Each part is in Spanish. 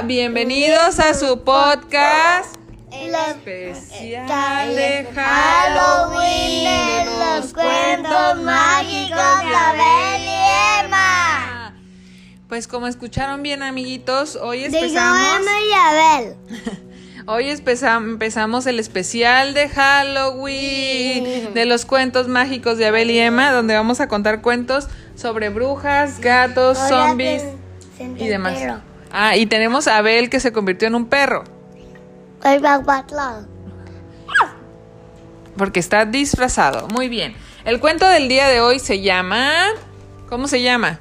Hola, bienvenidos a su podcast especial de Halloween de los cuentos mágicos de Abel y Emma. Pues como escucharon bien, amiguitos, hoy empezamos. y Abel. Hoy empezamos el especial de Halloween de los cuentos mágicos de Abel y Emma, donde vamos a contar cuentos sobre brujas, gatos, zombies y demás. Ah, y tenemos a Abel que se convirtió en un perro. Porque está disfrazado. Muy bien. El cuento del día de hoy se llama... ¿Cómo se llama?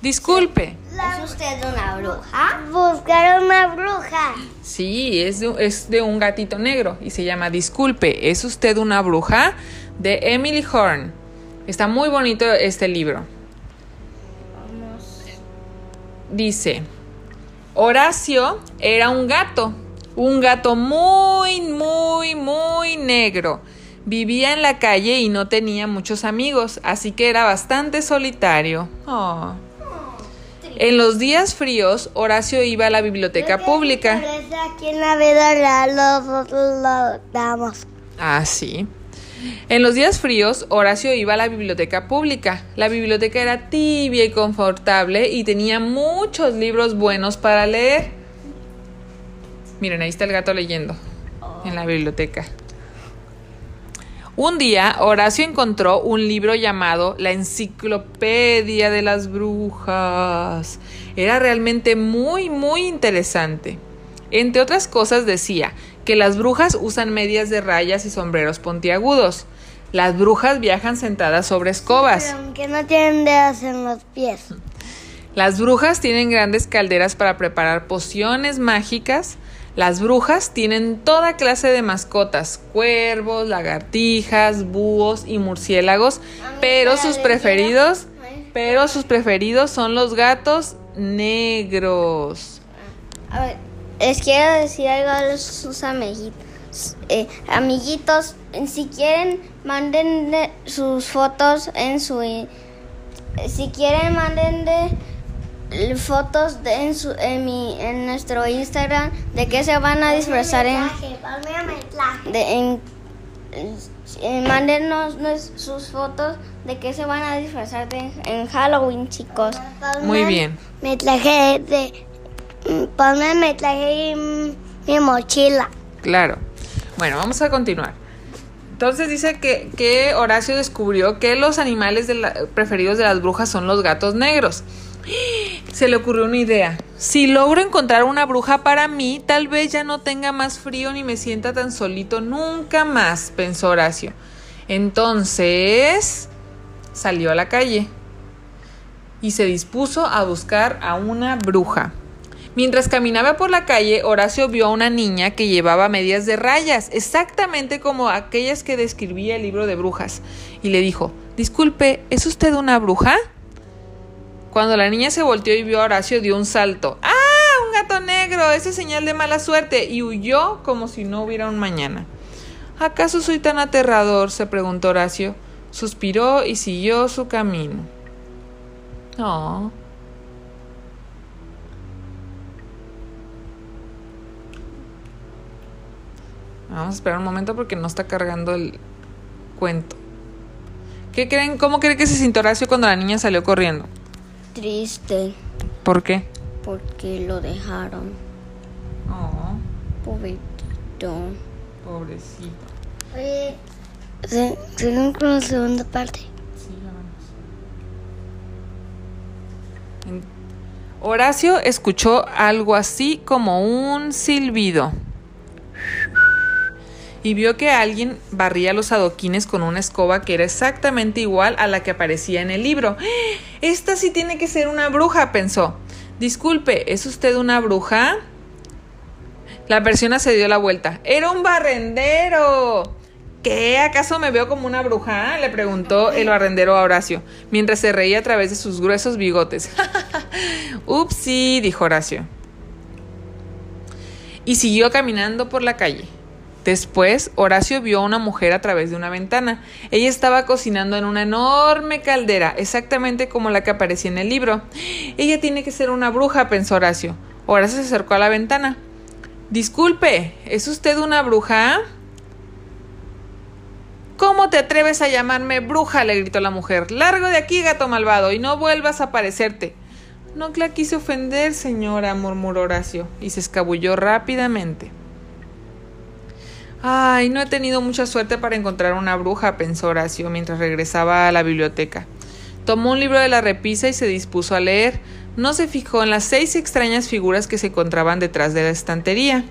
Disculpe. ¿Es usted una bruja? Buscar una bruja. Sí, es de, es de un gatito negro y se llama Disculpe, ¿es usted una bruja? De Emily Horn. Está muy bonito este libro. Dice, Horacio era un gato, un gato muy, muy, muy negro. Vivía en la calle y no tenía muchos amigos, así que era bastante solitario. Oh. En los días fríos, Horacio iba a la biblioteca pública. Aquí en la vida real lo damos. Ah, sí. En los días fríos, Horacio iba a la biblioteca pública. La biblioteca era tibia y confortable y tenía muchos libros buenos para leer. Miren, ahí está el gato leyendo en la biblioteca. Un día, Horacio encontró un libro llamado La Enciclopedia de las Brujas. Era realmente muy, muy interesante. Entre otras cosas decía que las brujas usan medias de rayas y sombreros pontiagudos. Las brujas viajan sentadas sobre escobas. aunque no tienen dedos en los pies. Las brujas tienen grandes calderas para preparar pociones mágicas. Las brujas tienen toda clase de mascotas, cuervos, lagartijas, búhos y murciélagos, pero sus preferidos, pero sus preferidos son los gatos negros. A ver, les quiero decir algo a sus amiguitos. Eh, amiguitos, si quieren, manden sus fotos en su... si quieren, manden de fotos de, en, su, en, mi, en nuestro Instagram de que se van a disfrazar en, de, en, mándenos sus fotos de que se van a disfrazar de, en Halloween chicos. Muy bien. me traje de ponme me traje mi mochila claro bueno vamos a continuar entonces dice que, que Horacio descubrió que los animales preferidos de las brujas son los gatos negros se le ocurrió una idea. Si logro encontrar una bruja para mí, tal vez ya no tenga más frío ni me sienta tan solito nunca más, pensó Horacio. Entonces salió a la calle y se dispuso a buscar a una bruja. Mientras caminaba por la calle, Horacio vio a una niña que llevaba medias de rayas, exactamente como aquellas que describía el libro de brujas, y le dijo, Disculpe, ¿es usted una bruja? Cuando la niña se volteó y vio a Horacio, dio un salto. ¡Ah! ¡Un gato negro! Ese es señal de mala suerte. Y huyó como si no hubiera un mañana. ¿Acaso soy tan aterrador? se preguntó Horacio. Suspiró y siguió su camino. Oh. Vamos a esperar un momento porque no está cargando el cuento. ¿Qué creen? ¿Cómo creen que se sintió Horacio cuando la niña salió corriendo? triste. ¿Por qué? Porque lo dejaron. Oh. Pobrecito. Pobrecito. Oye, ¿siguen con la segunda parte? Sí, vamos. Horacio escuchó algo así como un silbido y vio que alguien barría los adoquines con una escoba que era exactamente igual a la que aparecía en el libro. Esta sí tiene que ser una bruja, pensó. Disculpe, ¿es usted una bruja? La persona se dio la vuelta. Era un barrendero. ¿Qué? ¿Acaso me veo como una bruja? Le preguntó el barrendero a Horacio, mientras se reía a través de sus gruesos bigotes. Upsi, dijo Horacio. Y siguió caminando por la calle. Después, Horacio vio a una mujer a través de una ventana. Ella estaba cocinando en una enorme caldera, exactamente como la que aparecía en el libro. Ella tiene que ser una bruja, pensó Horacio. Horacio se acercó a la ventana. Disculpe, ¿es usted una bruja? ¿Cómo te atreves a llamarme bruja? le gritó la mujer. Largo de aquí, gato malvado, y no vuelvas a aparecerte. No la quise ofender, señora, murmuró Horacio, y se escabulló rápidamente. Ay, no he tenido mucha suerte para encontrar una bruja, pensó Horacio mientras regresaba a la biblioteca. Tomó un libro de la repisa y se dispuso a leer. No se fijó en las seis extrañas figuras que se encontraban detrás de la estantería.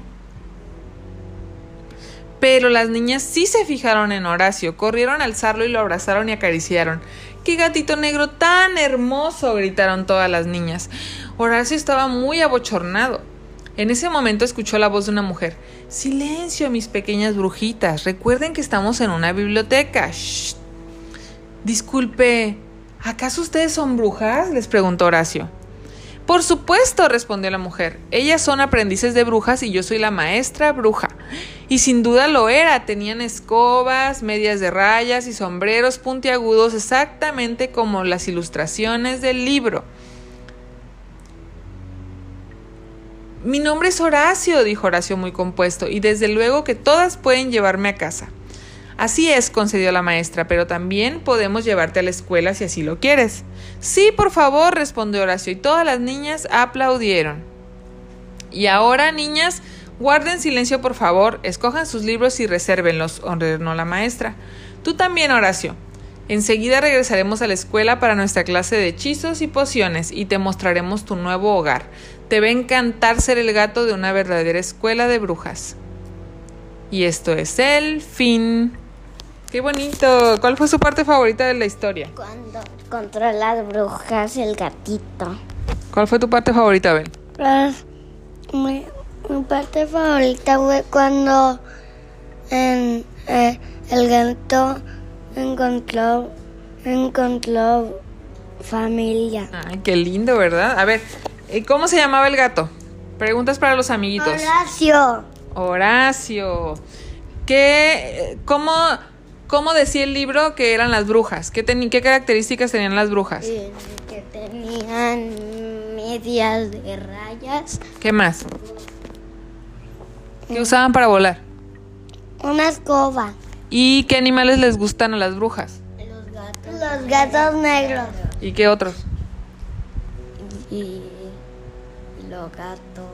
Pero las niñas sí se fijaron en Horacio, corrieron a alzarlo y lo abrazaron y acariciaron. ¡Qué gatito negro tan hermoso! gritaron todas las niñas. Horacio estaba muy abochornado. En ese momento escuchó la voz de una mujer. Silencio, mis pequeñas brujitas. Recuerden que estamos en una biblioteca. Shh. Disculpe, ¿acaso ustedes son brujas? les preguntó Horacio. Por supuesto, respondió la mujer. Ellas son aprendices de brujas y yo soy la maestra bruja. Y sin duda lo era. Tenían escobas, medias de rayas y sombreros puntiagudos exactamente como las ilustraciones del libro. Mi nombre es Horacio, dijo Horacio muy compuesto, y desde luego que todas pueden llevarme a casa. Así es, concedió la maestra, pero también podemos llevarte a la escuela si así lo quieres. Sí, por favor, respondió Horacio, y todas las niñas aplaudieron. Y ahora, niñas, guarden silencio, por favor, escojan sus libros y resérvenlos, ordenó la maestra. Tú también, Horacio. Enseguida regresaremos a la escuela para nuestra clase de hechizos y pociones y te mostraremos tu nuevo hogar. Te va a encantar ser el gato de una verdadera escuela de brujas. Y esto es el fin. ¡Qué bonito! ¿Cuál fue su parte favorita de la historia? Cuando contra las brujas el gatito. ¿Cuál fue tu parte favorita, Ben? Pues, mi, mi parte favorita fue cuando en, eh, el gato encontró, encontró familia. Ay, qué lindo, ¿verdad? A ver, ¿y ¿cómo se llamaba el gato? Preguntas para los amiguitos. Horacio. Horacio. ¿Qué, cómo, cómo decía el libro que eran las brujas? ¿Qué, qué características tenían las brujas? eh, Que tenían medias de rayas. ¿Qué más? ¿Qué usaban para volar? Una escoba. ¿Y qué animales les gustan a las brujas? Los gatos. Los gatos negros. ¿Y qué otros? Y los gatos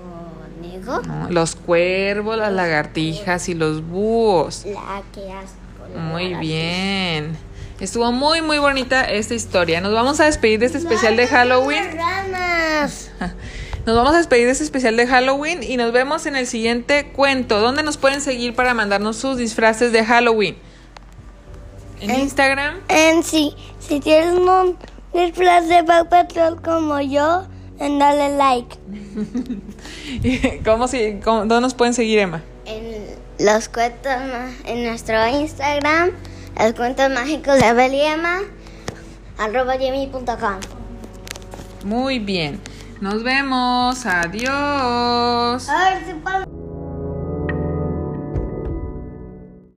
negros. No, los cuervos, las lagartijas y los búhos. La que asco. Muy bien. Estuvo muy, muy bonita esta historia. Nos vamos a despedir de este especial de Halloween. ranas. Nos vamos a despedir de este especial de Halloween y nos vemos en el siguiente cuento. ¿Dónde nos pueden seguir para mandarnos sus disfraces de Halloween? En En- Instagram. En sí, si tienes un disfraz de Paw Patrol como yo, en dale like. ¿Cómo, si, cómo- ¿Dónde nos pueden seguir, Emma? En los cuentos, en nuestro Instagram, los cuentos mágicos de Abel y Emma, arroba. Muy bien. Nos vemos. Adiós.